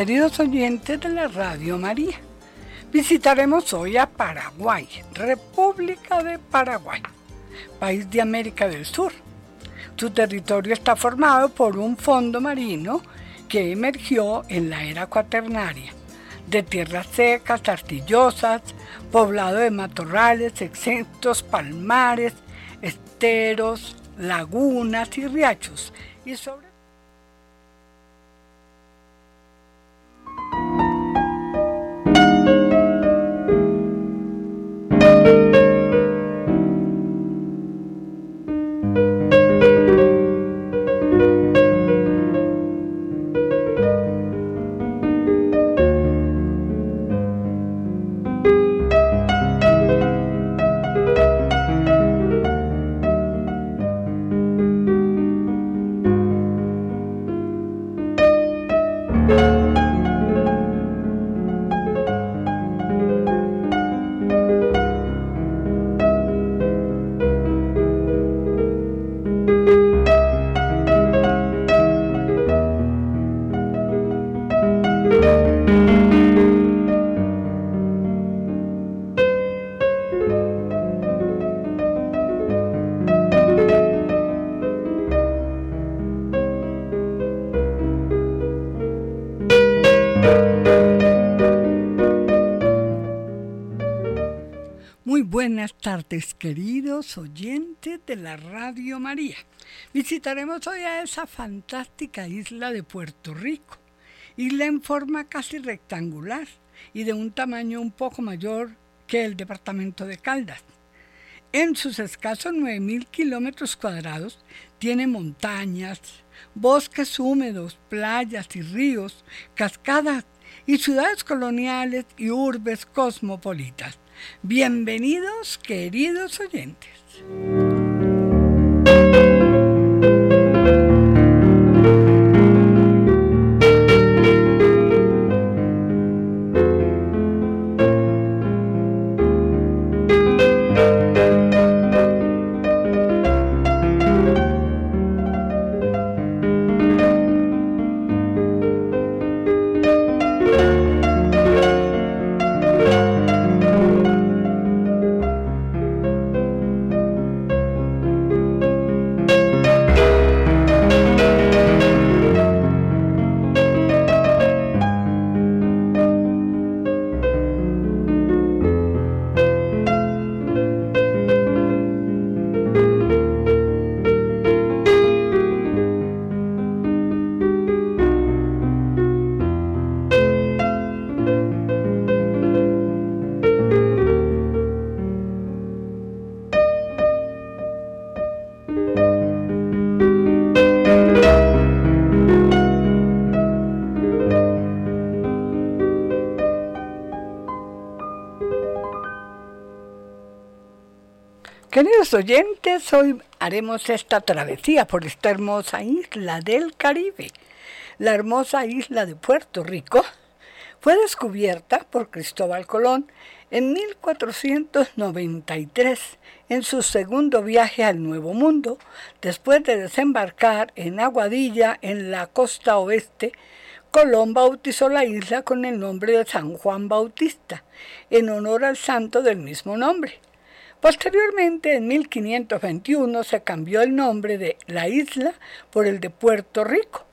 queridos oyentes de la Radio María. Visitaremos hoy a Paraguay, República de Paraguay, país de América del Sur. Su territorio está formado por un fondo marino que emergió en la era cuaternaria, de tierras secas, artillosas, poblado de matorrales, exentos, palmares, esteros, lagunas y riachos, y sobre oyentes de la Radio María. Visitaremos hoy a esa fantástica isla de Puerto Rico, isla en forma casi rectangular y de un tamaño un poco mayor que el departamento de Caldas. En sus escasos 9.000 kilómetros cuadrados tiene montañas, bosques húmedos, playas y ríos, cascadas y ciudades coloniales y urbes cosmopolitas. Bienvenidos, queridos oyentes. Oyentes, hoy haremos esta travesía por esta hermosa isla del Caribe. La hermosa isla de Puerto Rico fue descubierta por Cristóbal Colón en 1493 en su segundo viaje al Nuevo Mundo, después de desembarcar en Aguadilla en la costa oeste Colón bautizó la isla con el nombre de San Juan Bautista, en honor al santo del mismo nombre. Posteriormente, en 1521, se cambió el nombre de la isla por el de Puerto Rico,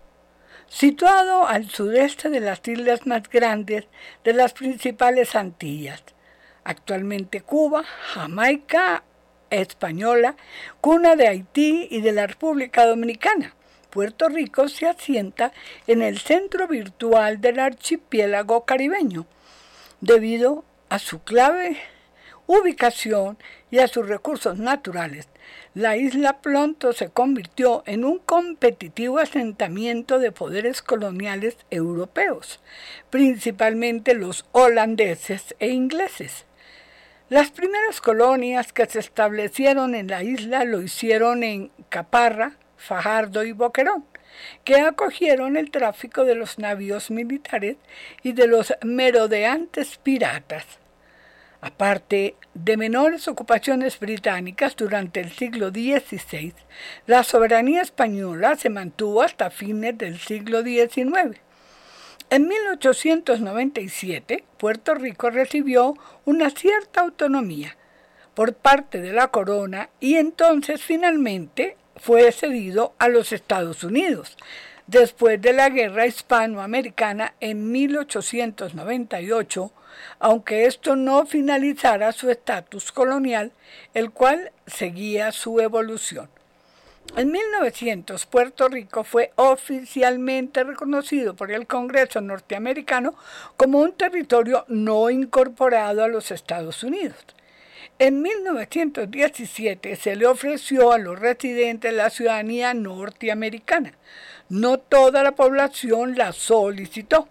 situado al sudeste de las islas más grandes de las principales Antillas. Actualmente Cuba, Jamaica Española, cuna de Haití y de la República Dominicana. Puerto Rico se asienta en el centro virtual del archipiélago caribeño, debido a su clave ubicación y a sus recursos naturales, la isla pronto se convirtió en un competitivo asentamiento de poderes coloniales europeos, principalmente los holandeses e ingleses. Las primeras colonias que se establecieron en la isla lo hicieron en Caparra, Fajardo y Boquerón, que acogieron el tráfico de los navíos militares y de los merodeantes piratas. Aparte de menores ocupaciones británicas durante el siglo XVI, la soberanía española se mantuvo hasta fines del siglo XIX. En 1897, Puerto Rico recibió una cierta autonomía por parte de la corona y entonces finalmente fue cedido a los Estados Unidos. Después de la guerra hispanoamericana en 1898, aunque esto no finalizara su estatus colonial, el cual seguía su evolución. En 1900, Puerto Rico fue oficialmente reconocido por el Congreso norteamericano como un territorio no incorporado a los Estados Unidos. En 1917 se le ofreció a los residentes la ciudadanía norteamericana. No toda la población la solicitó.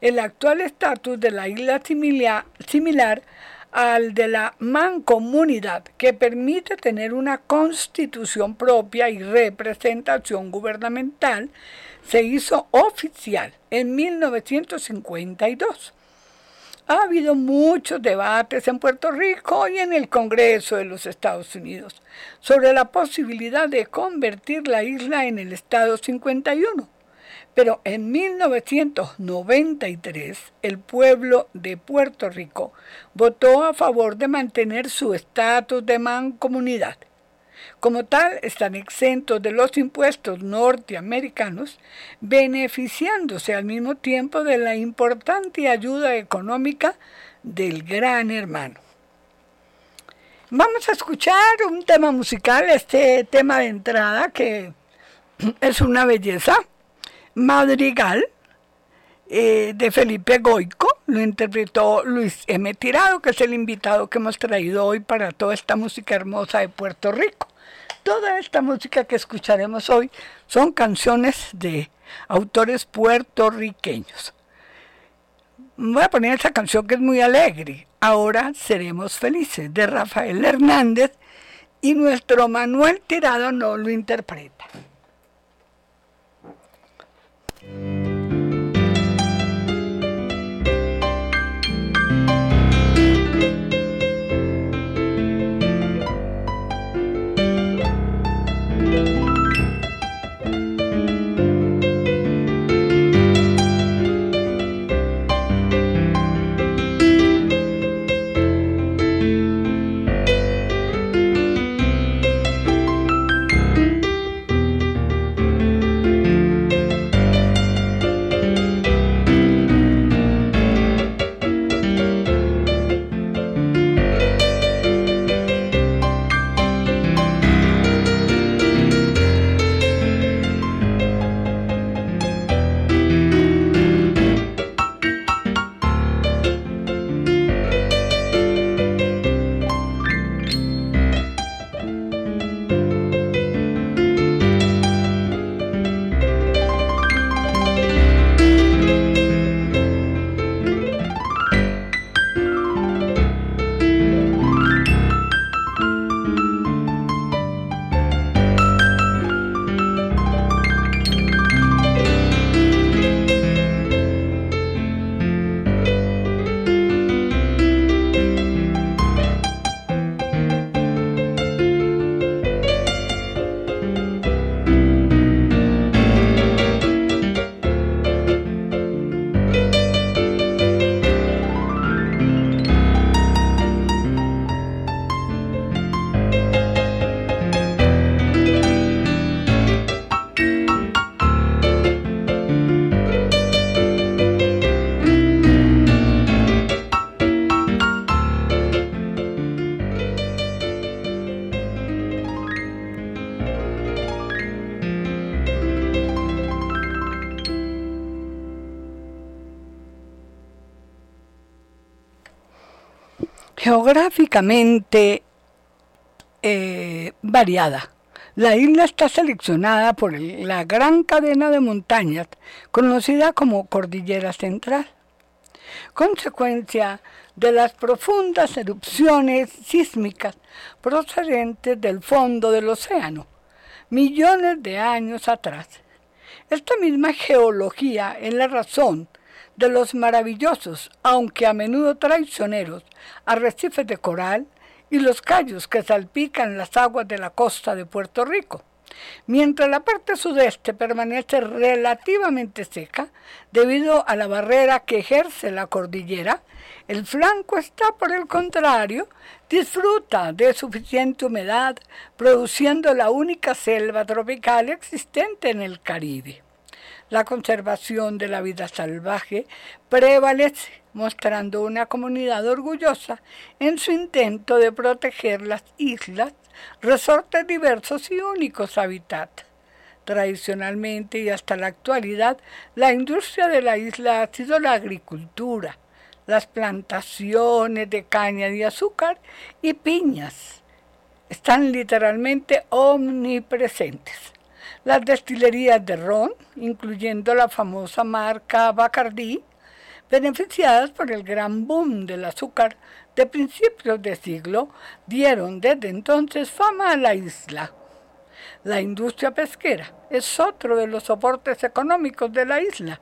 El actual estatus de la isla similar, al de la mancomunidad, que permite tener una constitución propia y representación gubernamental, se hizo oficial en 1952. Ha habido muchos debates en Puerto Rico y en el Congreso de los Estados Unidos sobre la posibilidad de convertir la isla en el Estado 51 pero en 1993 el pueblo de Puerto Rico votó a favor de mantener su estatus de mancomunidad. Como tal, están exentos de los impuestos norteamericanos, beneficiándose al mismo tiempo de la importante ayuda económica del gran hermano. Vamos a escuchar un tema musical, este tema de entrada que es una belleza Madrigal eh, de Felipe Goico, lo interpretó Luis M. Tirado, que es el invitado que hemos traído hoy para toda esta música hermosa de Puerto Rico. Toda esta música que escucharemos hoy son canciones de autores puertorriqueños. Voy a poner esa canción que es muy alegre. Ahora seremos felices, de Rafael Hernández, y nuestro Manuel Tirado no lo interpreta. Geográficamente eh, variada. La isla está seleccionada por la gran cadena de montañas conocida como Cordillera Central, consecuencia de las profundas erupciones sísmicas procedentes del fondo del océano, millones de años atrás. Esta misma geología es la razón de los maravillosos, aunque a menudo traicioneros, arrecifes de coral y los callos que salpican las aguas de la costa de Puerto Rico. mientras la parte sudeste permanece relativamente seca debido a la barrera que ejerce la cordillera, el flanco está, por el contrario, disfruta de suficiente humedad, produciendo la única selva tropical existente en el Caribe. La conservación de la vida salvaje prevalece, mostrando una comunidad orgullosa en su intento de proteger las islas resortes diversos y únicos hábitats. Tradicionalmente y hasta la actualidad, la industria de la isla ha sido la agricultura, las plantaciones de caña de azúcar y piñas. Están literalmente omnipresentes. Las destilerías de ron, incluyendo la famosa marca Bacardi, beneficiadas por el gran boom del azúcar de principios de siglo, dieron desde entonces fama a la isla. La industria pesquera es otro de los soportes económicos de la isla,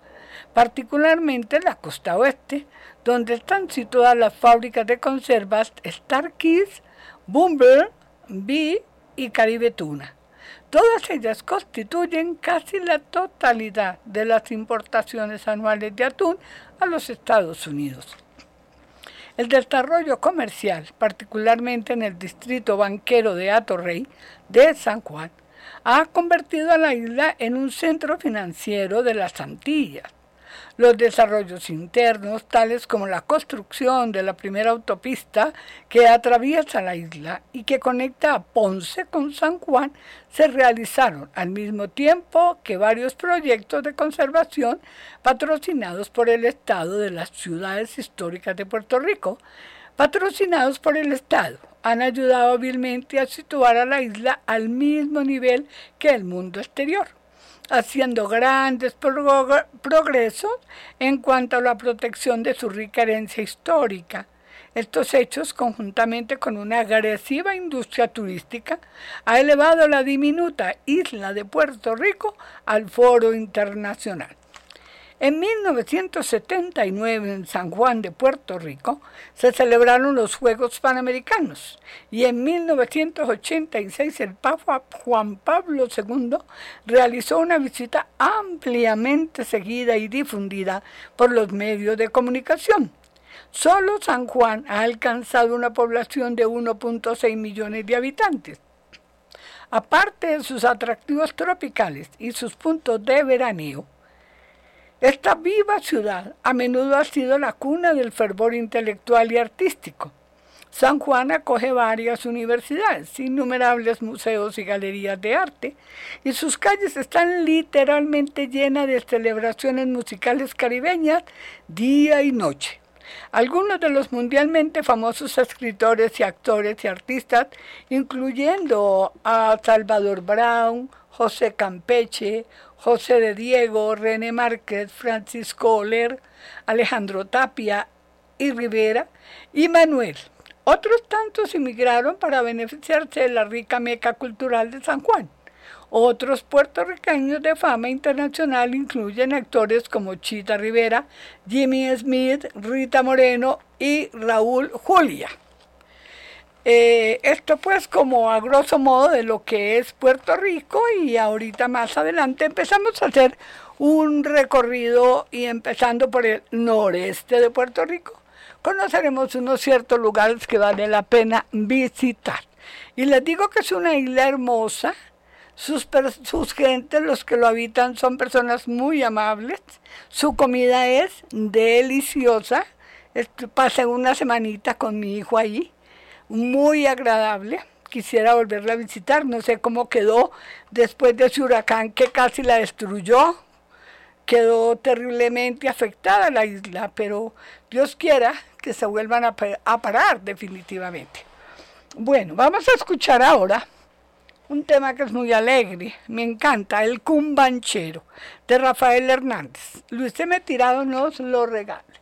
particularmente la costa oeste, donde están situadas las fábricas de conservas Starkeys, Bumble, Bee y Caribe Tuna. Todas ellas constituyen casi la totalidad de las importaciones anuales de atún a los Estados Unidos. El desarrollo comercial, particularmente en el distrito banquero de Atorrey de San Juan, ha convertido a la isla en un centro financiero de las Antillas los desarrollos internos, tales como la construcción de la primera autopista que atraviesa la isla y que conecta a Ponce con San Juan, se realizaron al mismo tiempo que varios proyectos de conservación patrocinados por el Estado de las ciudades históricas de Puerto Rico, patrocinados por el Estado han ayudado hábilmente a situar a la isla al mismo nivel que el mundo exterior haciendo grandes progresos en cuanto a la protección de su rica herencia histórica. Estos hechos, conjuntamente con una agresiva industria turística, ha elevado la diminuta isla de Puerto Rico al foro internacional. En 1979, en San Juan de Puerto Rico, se celebraron los Juegos Panamericanos y en 1986 el Papa Juan Pablo II realizó una visita ampliamente seguida y difundida por los medios de comunicación. Solo San Juan ha alcanzado una población de 1.6 millones de habitantes. Aparte de sus atractivos tropicales y sus puntos de veraneo, esta viva ciudad a menudo ha sido la cuna del fervor intelectual y artístico. San Juan acoge varias universidades, innumerables museos y galerías de arte, y sus calles están literalmente llenas de celebraciones musicales caribeñas día y noche. Algunos de los mundialmente famosos escritores y actores y artistas, incluyendo a Salvador Brown, José Campeche, José de Diego, René Márquez, Francisco Oler, Alejandro Tapia y Rivera, y Manuel. Otros tantos emigraron para beneficiarse de la rica meca cultural de San Juan. Otros puertorriqueños de fama internacional incluyen actores como Chita Rivera, Jimmy Smith, Rita Moreno y Raúl Julia. Eh, esto pues como a grosso modo de lo que es Puerto Rico y ahorita más adelante empezamos a hacer un recorrido y empezando por el noreste de Puerto Rico, conoceremos unos ciertos lugares que vale la pena visitar. Y les digo que es una isla hermosa, sus, sus gentes, los que lo habitan, son personas muy amables, su comida es deliciosa, pasé una semanita con mi hijo allí muy agradable. Quisiera volverla a visitar. No sé cómo quedó después de ese huracán que casi la destruyó. Quedó terriblemente afectada la isla, pero Dios quiera que se vuelvan a, parar definitivamente. Bueno, vamos a escuchar ahora un tema que es muy alegre, me encanta, el cumbanchero de Rafael Hernández. Luis M. Tirado nos lo regala.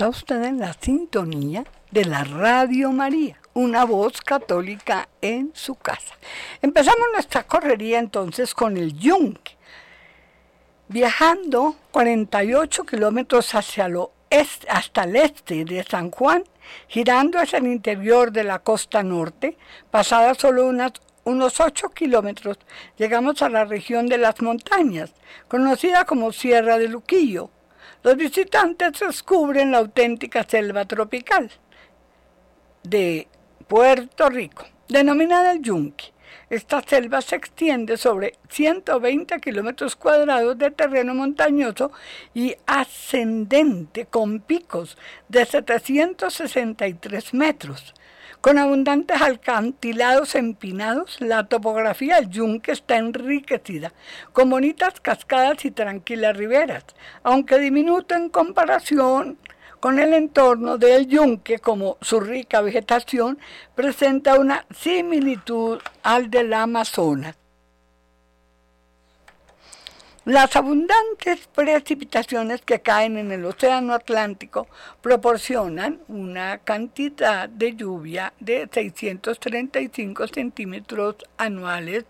Está usted en la sintonía de la Radio María, una voz católica en su casa. Empezamos nuestra correría entonces con el Yunque, viajando 48 kilómetros hacia lo este, hasta el este de San Juan, girando hacia el interior de la costa norte, pasada solo unas unos 8 kilómetros, llegamos a la región de las montañas, conocida como Sierra de Luquillo. Los visitantes descubren la auténtica selva tropical de Puerto Rico, denominada el Yunque. Esta selva se extiende sobre 120 kilómetros cuadrados de terreno montañoso y ascendente con picos de 763 metros. Con abundantes alcantilados empinados, la topografía del yunque está enriquecida, con bonitas cascadas y tranquilas riberas, aunque diminuto en comparación con el entorno del yunque, como su rica vegetación presenta una similitud al del Amazonas. Las abundantes precipitaciones que caen en el Océano Atlántico proporcionan una cantidad de lluvia de 635 centímetros anuales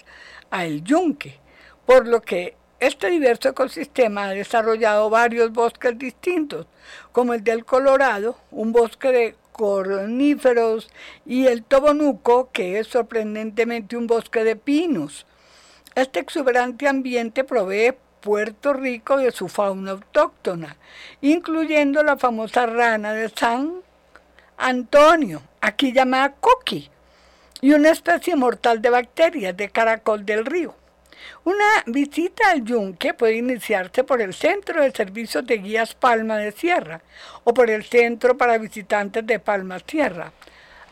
al yunque, por lo que este diverso ecosistema ha desarrollado varios bosques distintos, como el del Colorado, un bosque de corníferos, y el Tobonuco, que es sorprendentemente un bosque de pinos. Este exuberante ambiente provee Puerto Rico de su fauna autóctona, incluyendo la famosa rana de San Antonio, aquí llamada coqui, y una especie mortal de bacterias de caracol del río. Una visita al yunque puede iniciarse por el Centro de Servicios de Guías Palma de Sierra o por el Centro para Visitantes de Palma Sierra.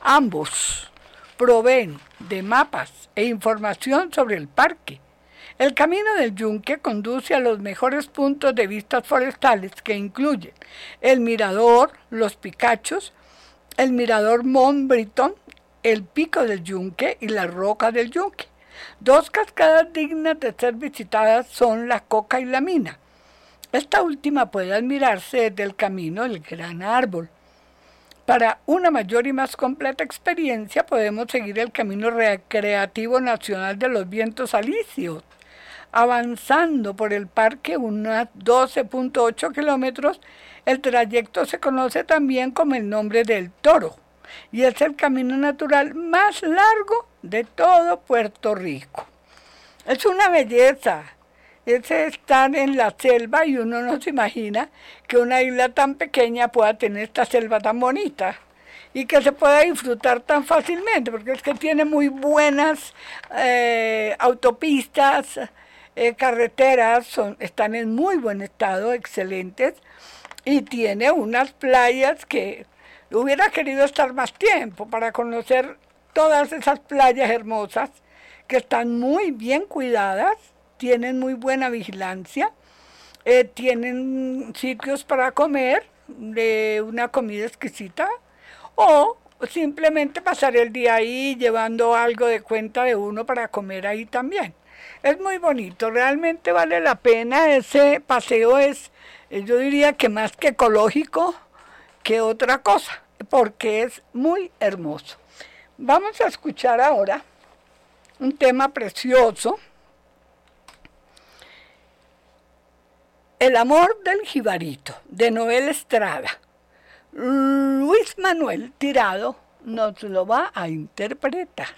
Ambos proveen de mapas e información sobre el parque. El camino del yunque conduce a los mejores puntos de vistas forestales que incluyen el mirador, los picachos, el mirador Mont Briton, el pico del yunque y la roca del yunque. Dos cascadas dignas de ser visitadas son la coca y la mina. Esta última puede admirarse desde el camino del gran árbol. Para una mayor y más completa experiencia podemos seguir el Camino Recreativo Nacional de los Vientos Alisios, avanzando por el parque unos 12.8 kilómetros. El trayecto se conoce también como el nombre del toro y es el camino natural más largo de todo Puerto Rico. Es una belleza, es estar en la selva y uno no se imagina que una isla tan pequeña pueda tener esta selva tan bonita y que se pueda disfrutar tan fácilmente, porque es que tiene muy buenas eh, autopistas, eh, carreteras, son, están en muy buen estado, excelentes, y tiene unas playas que hubiera querido estar más tiempo para conocer todas esas playas hermosas que están muy bien cuidadas, tienen muy buena vigilancia, eh, tienen sitios para comer de una comida exquisita o simplemente pasar el día ahí llevando algo de cuenta de uno para comer ahí también. Es muy bonito, realmente vale la pena, ese paseo es, eh, yo diría que más que ecológico que otra cosa, porque es muy hermoso. Vamos a escuchar ahora un tema precioso, El amor del jibarito, de Noel Estrada. Luis Manuel Tirado nos lo va a interpretar.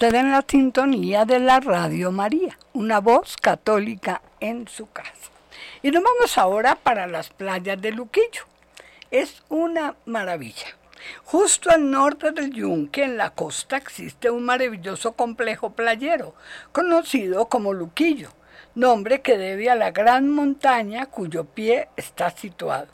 Usted en la sintonía de la Radio María, una voz católica en su casa. Y nos vamos ahora para las playas de Luquillo. Es una maravilla. Justo al norte del Yunque, en la costa, existe un maravilloso complejo playero, conocido como Luquillo, nombre que debe a la gran montaña cuyo pie está situado.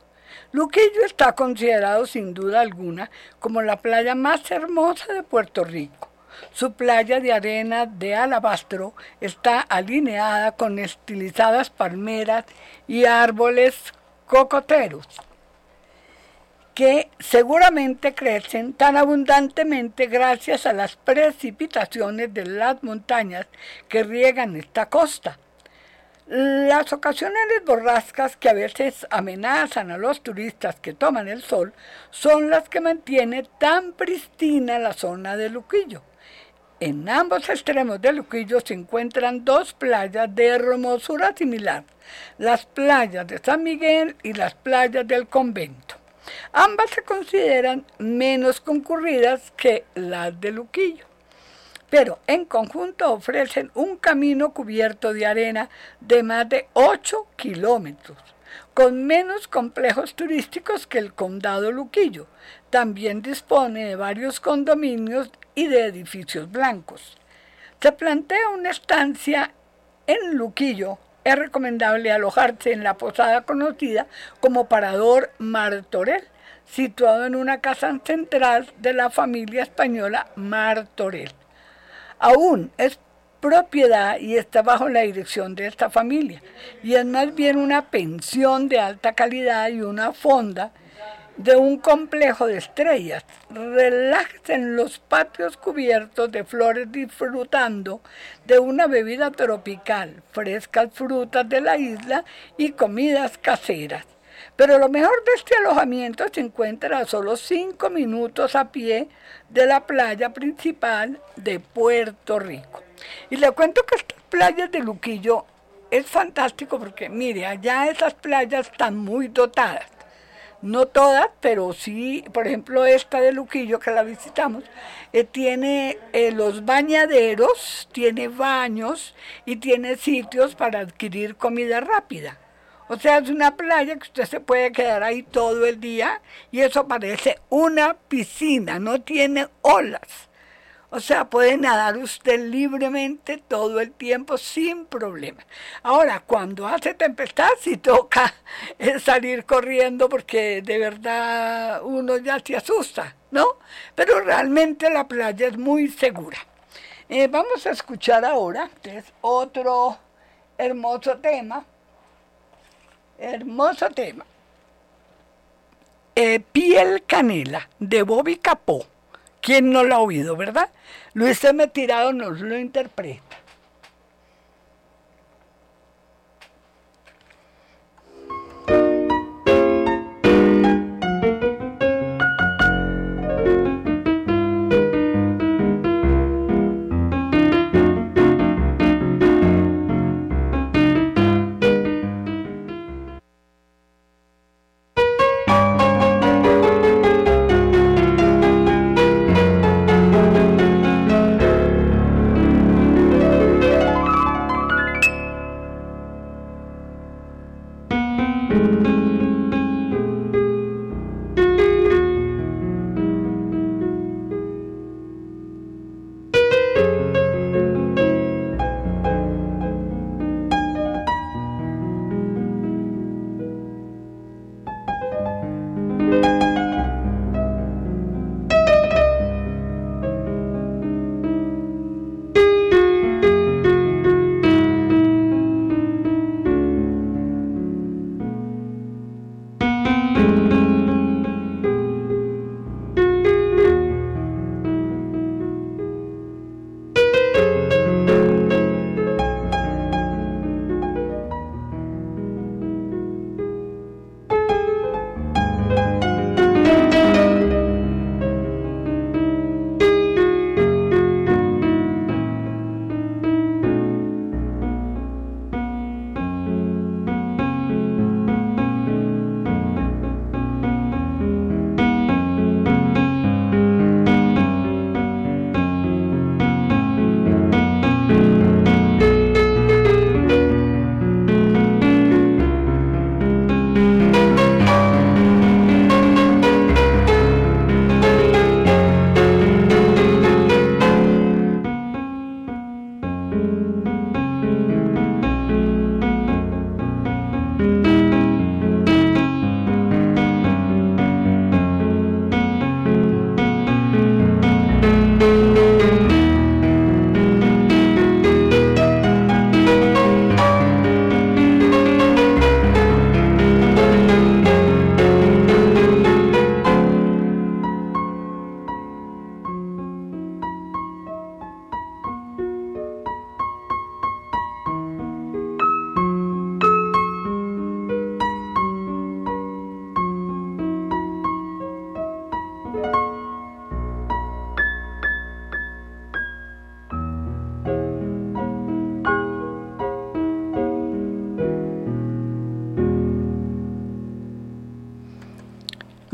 Luquillo está considerado sin duda alguna como la playa más hermosa de Puerto Rico. Su playa de arena de alabastro está alineada con estilizadas palmeras y árboles cocoteros que seguramente crecen tan abundantemente gracias a las precipitaciones de las montañas que riegan esta costa. Las ocasionales borrascas que a veces amenazan a los turistas que toman el sol son las que mantiene tan pristina la zona de Luquillo. En ambos extremos de Luquillo se encuentran dos playas de hermosura similar, las playas de San Miguel y las playas del convento. Ambas se consideran menos concurridas que las de Luquillo, pero en conjunto ofrecen un camino cubierto de arena de más de 8 kilómetros, con menos complejos turísticos que el condado Luquillo. También dispone de varios condominios y de edificios blancos. Se plantea una estancia en Luquillo es recomendable alojarse en la posada conocida como Parador Martorell, situado en una casa central de la familia española Martorell. Aún es propiedad y está bajo la dirección de esta familia, y es más bien una pensión de alta calidad y una fonda de un complejo de estrellas. Relájese en los patios cubiertos de flores disfrutando de una bebida tropical, frescas frutas de la isla y comidas caseras. Pero lo mejor de este alojamiento se encuentra a solo cinco minutos a pie de la playa principal de Puerto Rico. Y le cuento que estas playas de Luquillo es fantástico porque, mire, allá esas playas están muy dotadas no todas, pero sí, por ejemplo, esta de Luquillo que la visitamos, eh, tiene eh, los bañaderos, tiene baños y tiene sitios para adquirir comida rápida. O sea, es una playa que usted se puede quedar ahí todo el día y eso parece una piscina, no tiene olas. O sea, puede nadar usted libremente todo el tiempo sin problema. Ahora, cuando hace tempestad, sí toca salir corriendo porque de verdad uno ya se asusta, ¿no? Pero realmente la playa es muy segura. Eh, vamos a escuchar ahora, que es otro hermoso tema. Hermoso tema. Eh, piel canela de Bobby Capó. ¿Quién no lo ha oído, verdad? Luis M. Tirado nos lo interpreta.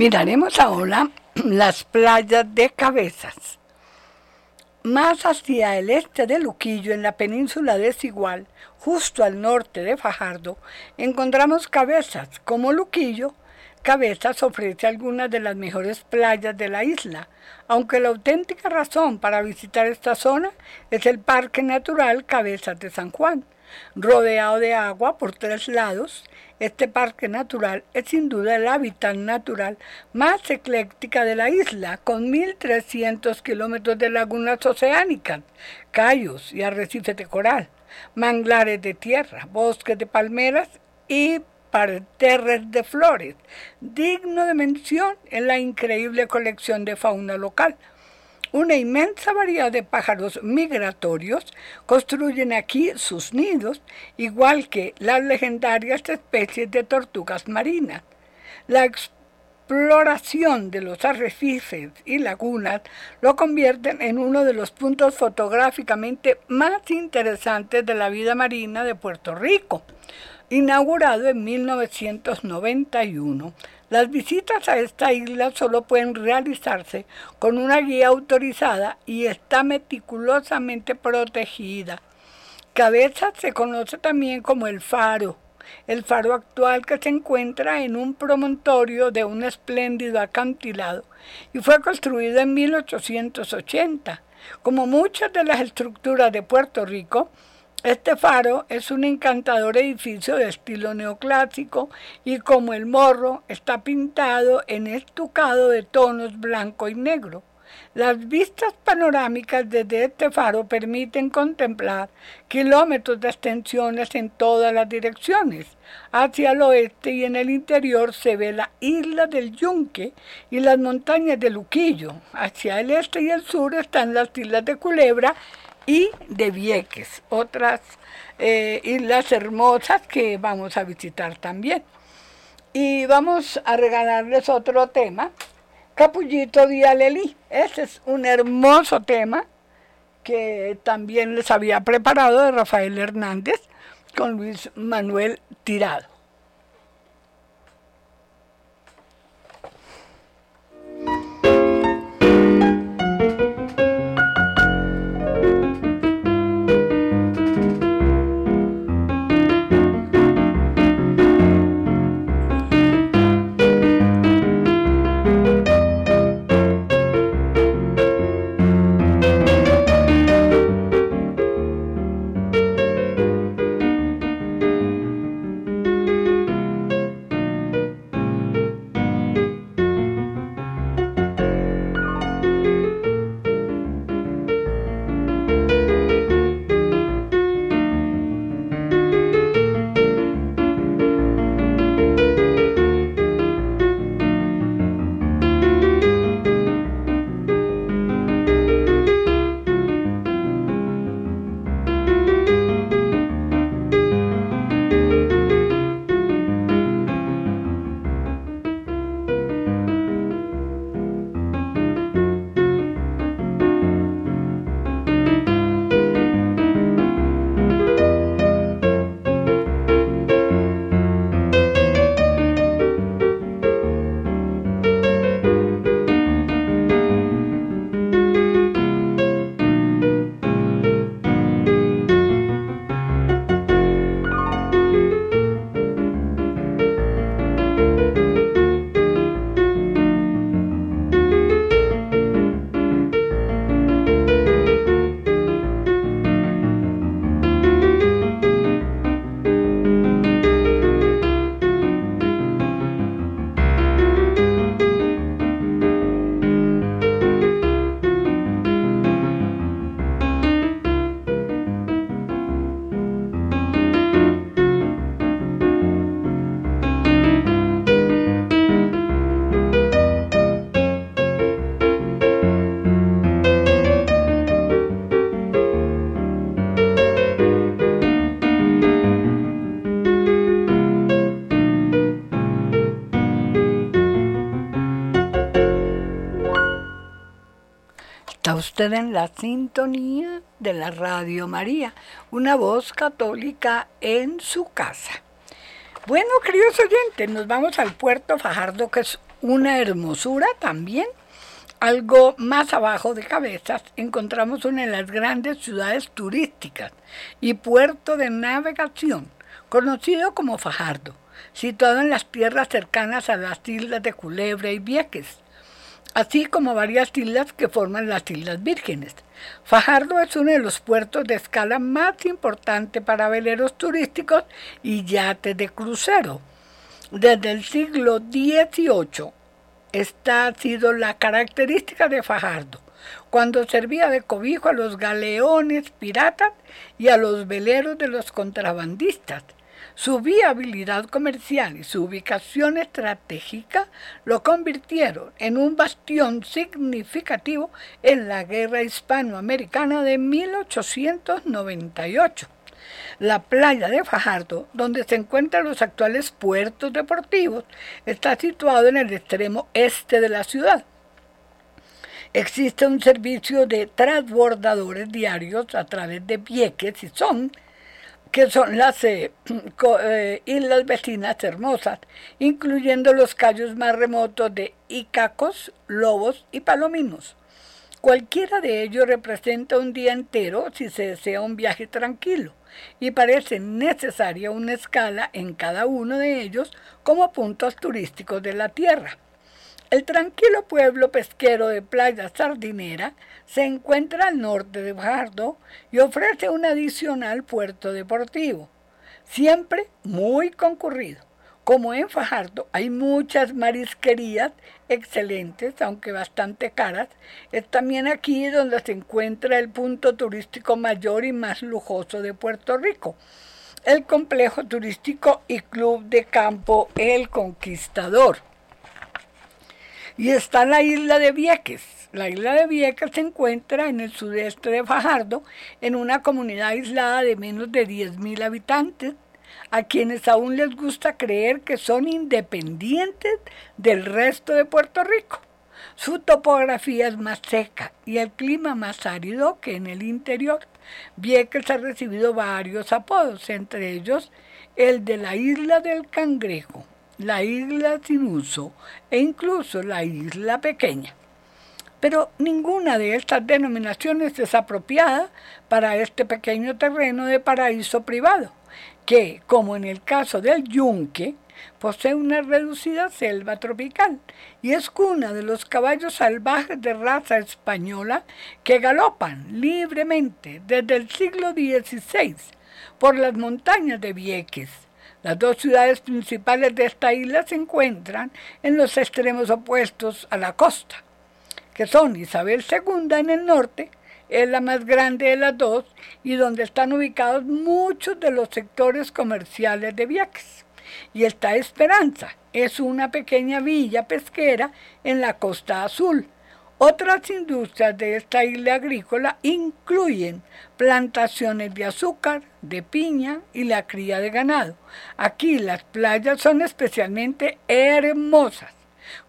Miraremos ahora las playas de Cabezas. Más hacia el este de Luquillo, en la península desigual, justo al norte de Fajardo, encontramos Cabezas. Como Luquillo, Cabezas ofrece algunas de las mejores playas de la isla, aunque la auténtica razón para visitar esta zona es el Parque Natural Cabezas de San Juan, rodeado de agua por tres lados este parque natural es sin duda el hábitat natural más ecléctica de la isla, con 1.300 kilómetros de lagunas oceánicas, cayos y arrecifes de coral, manglares de tierra, bosques de palmeras y parterres de flores, digno de mención en la increíble colección de fauna local. Una inmensa variedad de pájaros migratorios construyen aquí sus nidos, igual que las legendarias especies de tortugas marinas. La exploración de los arrecifes y lagunas lo convierten en uno de los puntos fotográficamente más interesantes de la vida marina de Puerto Rico. Inaugurado en 1991, las visitas a esta isla solo pueden realizarse con una guía autorizada y está meticulosamente protegida. Cabeza se conoce también como el faro, el faro actual que se encuentra en un promontorio de un espléndido acantilado y fue construido en 1880. Como muchas de las estructuras de Puerto Rico, este faro es un encantador edificio de estilo neoclásico y como el morro está pintado en estucado de tonos blanco y negro. Las vistas panorámicas desde este faro permiten contemplar kilómetros de extensiones en todas las direcciones. Hacia el oeste y en el interior se ve la isla del Yunque y las montañas de Luquillo. Hacia el este y el sur están las islas de Culebra y de Vieques, otras eh, islas hermosas que vamos a visitar también. Y vamos a regalarles otro tema, Capullito de Alelí. Ese es un hermoso tema que también les había preparado de Rafael Hernández con Luis Manuel Tirado. En la sintonía de la Radio María, una voz católica en su casa. Bueno, queridos oyentes, nos vamos al puerto Fajardo, que es una hermosura también. Algo más abajo de cabezas encontramos una de las grandes ciudades turísticas y puerto de navegación, conocido como Fajardo, situado en las tierras cercanas a las islas de Culebra y Vieques, así como varias islas que forman las Islas Vírgenes. Fajardo es uno de los puertos de escala más importantes para veleros turísticos y yates de crucero. Desde el siglo XVIII esta ha sido la característica de Fajardo, cuando servía de cobijo a los galeones piratas y a los veleros de los contrabandistas. Su viabilidad comercial y su ubicación estratégica lo convirtieron en un bastión significativo en la guerra hispanoamericana de 1898. La playa de Fajardo, donde se encuentran los actuales puertos deportivos, está situado en el extremo este de la ciudad. Existe un servicio de transbordadores diarios a través de Vieques y Son, que son las eh, eh, islas vecinas hermosas, incluyendo los callos más remotos de Icacos, Lobos y Palominos. Cualquiera de ellos representa un día entero si se desea un viaje tranquilo y parece necesaria una escala en cada uno de ellos como puntos turísticos de la tierra. El tranquilo pueblo pesquero de Playa Sardinera se encuentra al norte de Fajardo y ofrece un adicional puerto deportivo, siempre muy concurrido. Como en Fajardo hay muchas marisquerías excelentes, aunque bastante caras, es también aquí donde se encuentra el punto turístico mayor y más lujoso de Puerto Rico, el complejo turístico y club de campo El Conquistador. Y está la isla de Vieques. La isla de Vieques se encuentra en el sudeste de Fajardo, en una comunidad aislada de menos de 10.000 habitantes, a quienes aún les gusta creer que son independientes del resto de Puerto Rico. Su topografía es más seca y el clima más árido que en el interior. Vieques ha recibido varios apodos, entre ellos el de la isla del cangrejo, la isla sin uso e incluso la isla pequeña. Pero ninguna de estas denominaciones es apropiada para este pequeño terreno de paraíso privado que, como en el caso del yunque, posee una reducida selva tropical y es cuna de los caballos salvajes de raza española que galopan libremente desde el siglo XVI por las montañas de Vieques. Las dos ciudades principales de esta isla se encuentran en los extremos opuestos a la costa, que son Isabel II en el norte es la más grande de las dos y donde están ubicados muchos de los sectores comerciales de Vieques. Y está Esperanza, es una pequeña villa pesquera en la costa azul. Otras industrias de esta isla agrícola incluyen plantaciones de azúcar, de piña y la cría de ganado. Aquí las playas son especialmente hermosas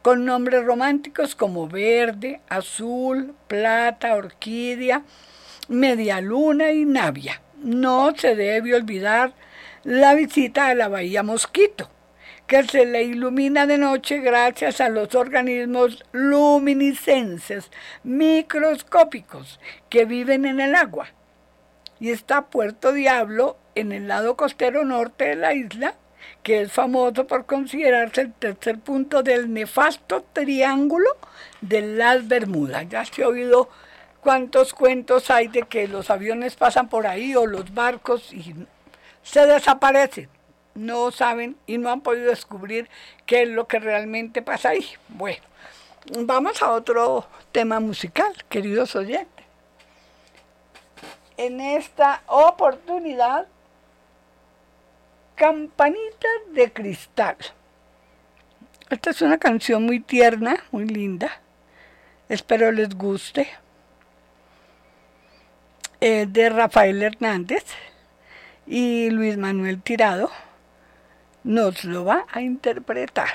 con nombres románticos como verde, azul, plata, orquídea, media luna y navia. No se debe olvidar la visita a la bahía Mosquito, que se le ilumina de noche gracias a los organismos luminiscenses microscópicos que viven en el agua. Y está Puerto Diablo en el lado costero norte de la isla, que es famoso por considerarse el tercer punto del nefasto triángulo de las Bermudas. Ya se ha oído cuántos cuentos hay de que los aviones pasan por ahí o los barcos y se desaparecen. No saben y no han podido descubrir qué es lo que realmente pasa ahí. Bueno, vamos a otro tema musical, queridos oyentes. En esta oportunidad Campanita de Cristal. Esta es una canción muy tierna, muy linda. Espero les guste. Es de Rafael Hernández y Luis Manuel Tirado nos lo va a interpretar.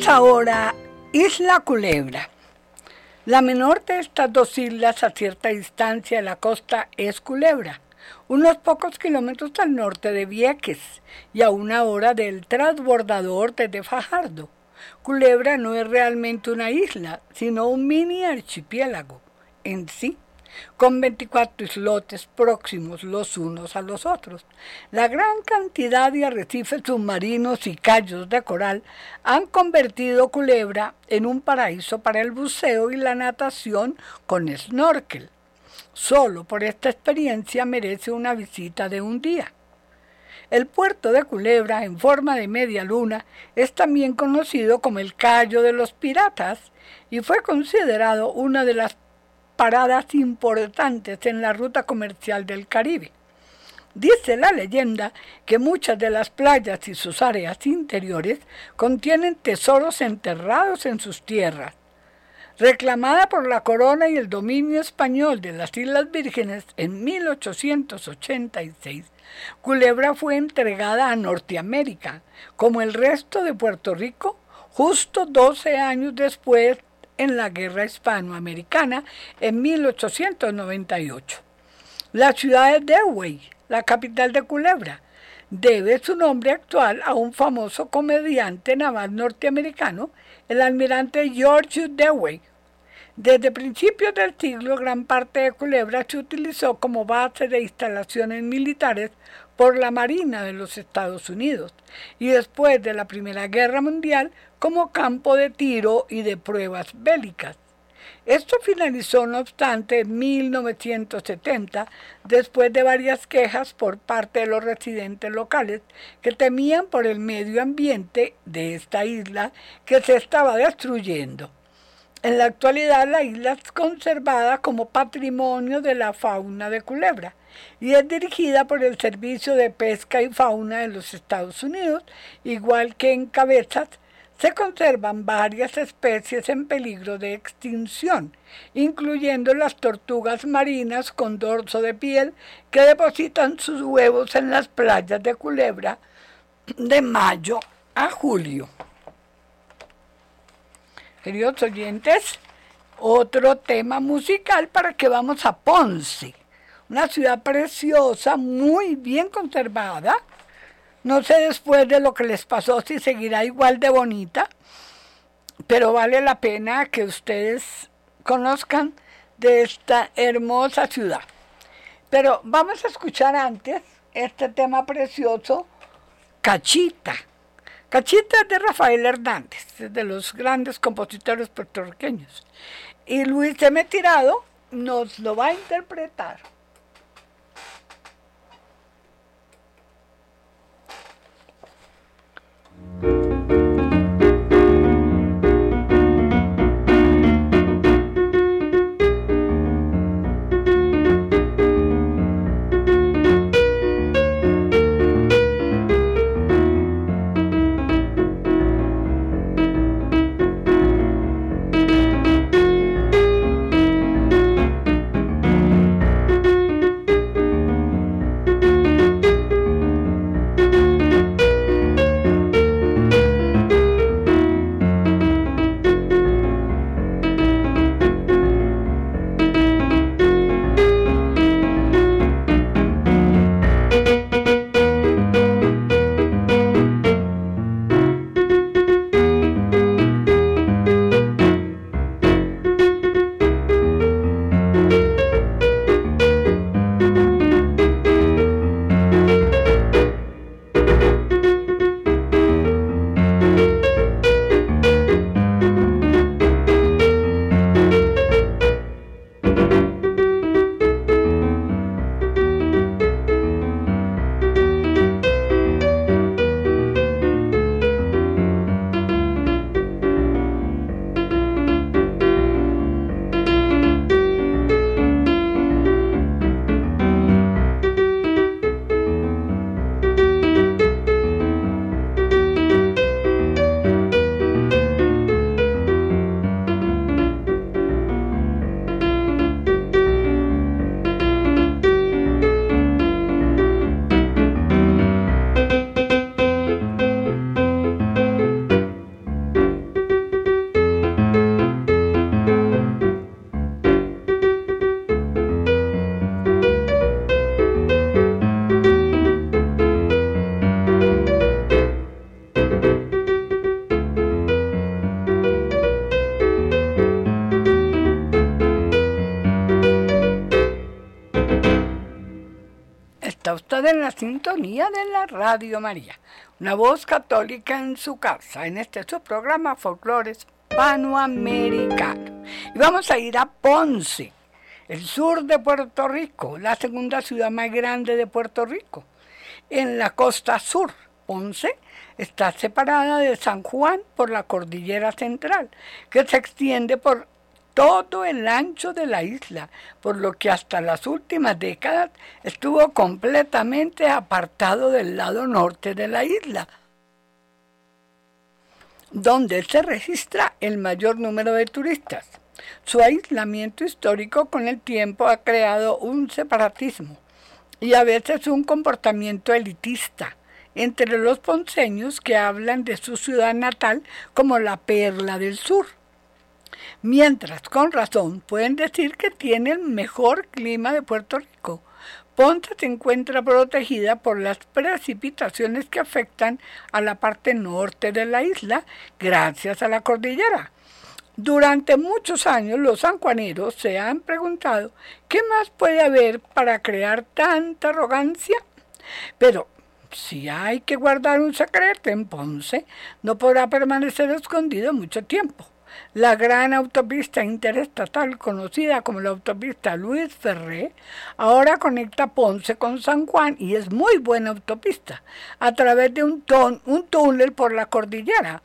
Visitaremos ahora Isla Culebra. La menor de estas dos islas a cierta distancia de la costa es Culebra, unos pocos kilómetros al norte de Vieques y a una hora del transbordador desde Fajardo. Culebra no es realmente una isla, sino un mini archipiélago en sí con 24 islotes próximos los unos a los otros. La gran cantidad de arrecifes submarinos y callos de coral han convertido Culebra en un paraíso para el buceo y la natación con snorkel. Solo por esta experiencia merece una visita de un día. El puerto de Culebra, en forma de media luna, es también conocido como el Cayo de los Piratas y fue considerado una de las paradas importantes en la ruta comercial del Caribe. Dice la leyenda que muchas de las playas y sus áreas interiores contienen tesoros enterrados en sus tierras. Reclamada por la corona y el dominio español de las Islas Vírgenes en 1886, Culebra fue entregada a Norteamérica, como el resto de Puerto Rico, justo 12 años después en la Guerra Hispanoamericana en 1898. La ciudad de Dewey, la capital de Culebra, debe su nombre actual a un famoso comediante naval norteamericano, el almirante George Dewey. Desde principios del siglo, gran parte de Culebra se utilizó como base de instalaciones militares por la Marina de los Estados Unidos y después de la Primera Guerra Mundial como campo de tiro y de pruebas bélicas. Esto finalizó, no obstante, en 1970, después de varias quejas por parte de los residentes locales que temían por el medio ambiente de esta isla que se estaba destruyendo. En la actualidad la isla es conservada como patrimonio de la fauna de Culebra y es dirigida por el Servicio de Pesca y Fauna de los Estados Unidos, igual que en Cabezas, se conservan varias especies en peligro de extinción, incluyendo las tortugas marinas con dorso de piel que depositan sus huevos en las playas de Culebra de mayo a julio. Queridos oyentes, otro tema musical para que vamos a Ponce, una ciudad preciosa, muy bien conservada, no sé después de lo que les pasó si seguirá igual de bonita, pero vale la pena que ustedes conozcan de esta hermosa ciudad. Pero vamos a escuchar antes este tema precioso, Cachita. Cachita es de Rafael Hernández, de los grandes compositores puertorriqueños. Y Luis M. Tirado nos lo va a interpretar. Sintonía de la Radio María, una voz católica en su casa, en este su programa Folclores Panoamericano. Y vamos a ir a Ponce, el sur de Puerto Rico, la segunda ciudad más grande de Puerto Rico, en la costa sur. Ponce está separada de San Juan por la cordillera central, que se extiende por todo el ancho de la isla, por lo que hasta las últimas décadas estuvo completamente apartado del lado norte de la isla, donde se registra el mayor número de turistas. Su aislamiento histórico con el tiempo ha creado un separatismo y a veces un comportamiento elitista entre los ponceños que hablan de su ciudad natal como la perla del sur mientras con razón pueden decir que tiene el mejor clima de Puerto Rico. Ponce se encuentra protegida por las precipitaciones que afectan a la parte norte de la isla gracias a la cordillera. Durante muchos años los sanjuaneros se han preguntado qué más puede haber para crear tanta arrogancia. Pero si hay que guardar un secreto en Ponce, no podrá permanecer escondido mucho tiempo. La gran autopista interestatal conocida como la autopista Luis Ferré ahora conecta Ponce con San Juan y es muy buena autopista a través de un, un túnel por la cordillera.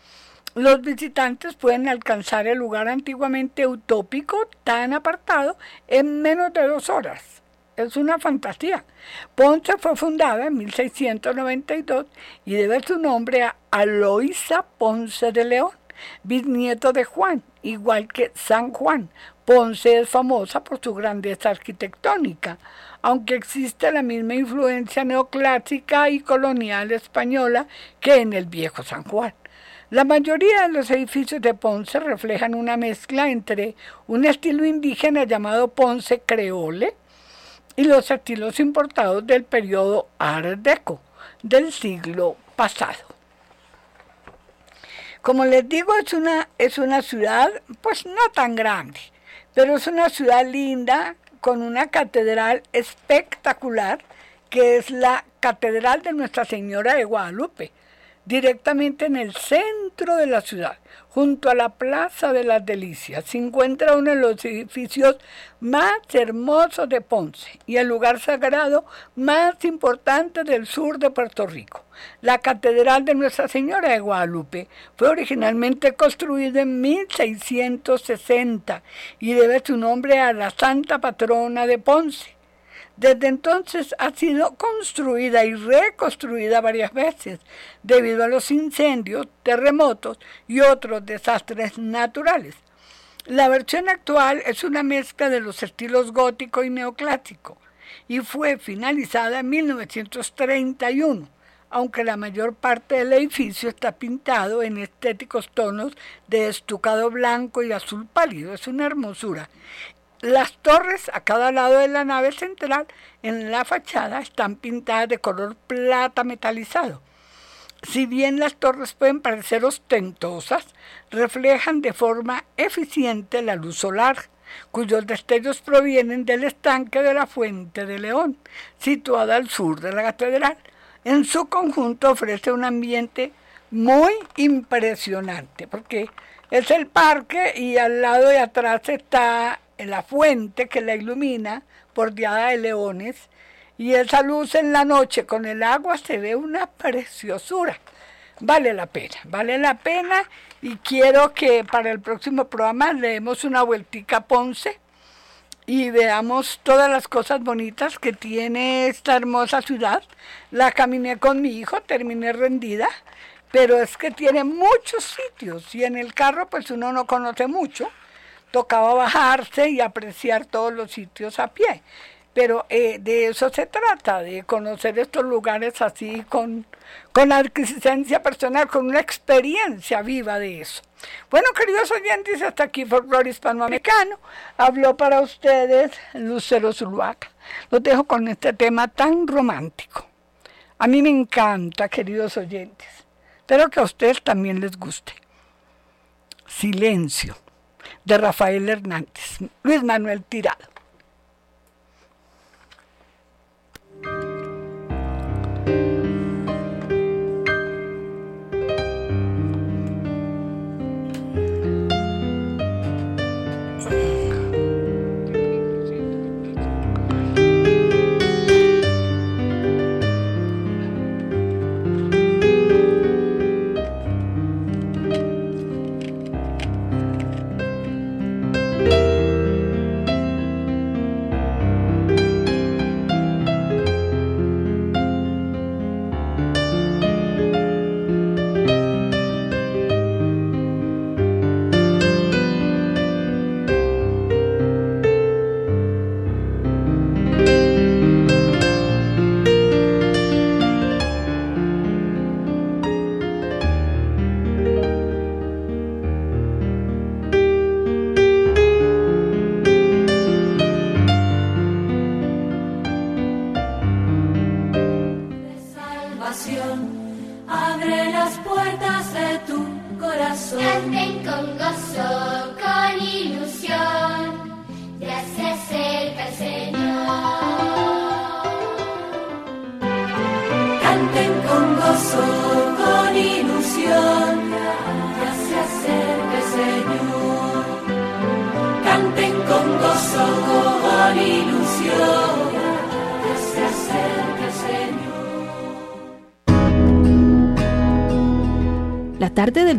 Los visitantes pueden alcanzar el lugar antiguamente utópico tan apartado en menos de dos horas. Es una fantasía. Ponce fue fundada en 1692 y debe su nombre a Aloisa Ponce de León bisnieto de Juan, igual que San Juan. Ponce es famosa por su grandeza arquitectónica, aunque existe la misma influencia neoclásica y colonial española que en el viejo San Juan. La mayoría de los edificios de Ponce reflejan una mezcla entre un estilo indígena llamado Ponce creole y los estilos importados del periodo Art Deco del siglo pasado. Como les digo, es una, es una ciudad, pues no tan grande, pero es una ciudad linda, con una catedral espectacular, que es la Catedral de Nuestra Señora de Guadalupe directamente en el centro de la ciudad, junto a la Plaza de las Delicias. Se encuentra uno de los edificios más hermosos de Ponce y el lugar sagrado más importante del sur de Puerto Rico. La Catedral de Nuestra Señora de Guadalupe fue originalmente construida en 1660 y debe su nombre a la Santa Patrona de Ponce. Desde entonces ha sido construida y reconstruida varias veces debido a los incendios, terremotos y otros desastres naturales. La versión actual es una mezcla de los estilos gótico y neoclásico y fue finalizada en 1931, aunque la mayor parte del edificio está pintado en estéticos tonos de estucado blanco y azul pálido. Es una hermosura. Las torres a cada lado de la nave central en la fachada están pintadas de color plata metalizado. Si bien las torres pueden parecer ostentosas, reflejan de forma eficiente la luz solar, cuyos destellos provienen del estanque de la Fuente de León, situada al sur de la catedral. En su conjunto ofrece un ambiente muy impresionante, porque es el parque y al lado de atrás está en la fuente que la ilumina, bordeada de leones, y esa luz en la noche con el agua se ve una preciosura. Vale la pena, vale la pena y quiero que para el próximo programa le demos una vueltica a Ponce y veamos todas las cosas bonitas que tiene esta hermosa ciudad. La caminé con mi hijo, terminé rendida, pero es que tiene muchos sitios y en el carro pues uno no conoce mucho tocaba bajarse y apreciar todos los sitios a pie. Pero eh, de eso se trata, de conocer estos lugares así con, con personal, con una experiencia viva de eso. Bueno, queridos oyentes, hasta aquí Folklore Hispanoamericano. Habló para ustedes Lucero Zuluaga. Los dejo con este tema tan romántico. A mí me encanta, queridos oyentes. Espero que a ustedes también les guste. Silencio de Rafael Hernández, Luis Manuel Tirado.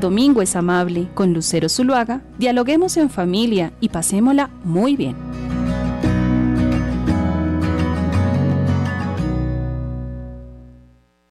Domingo es amable. Con Lucero Zuluaga, dialoguemos en familia y pasémosla muy bien.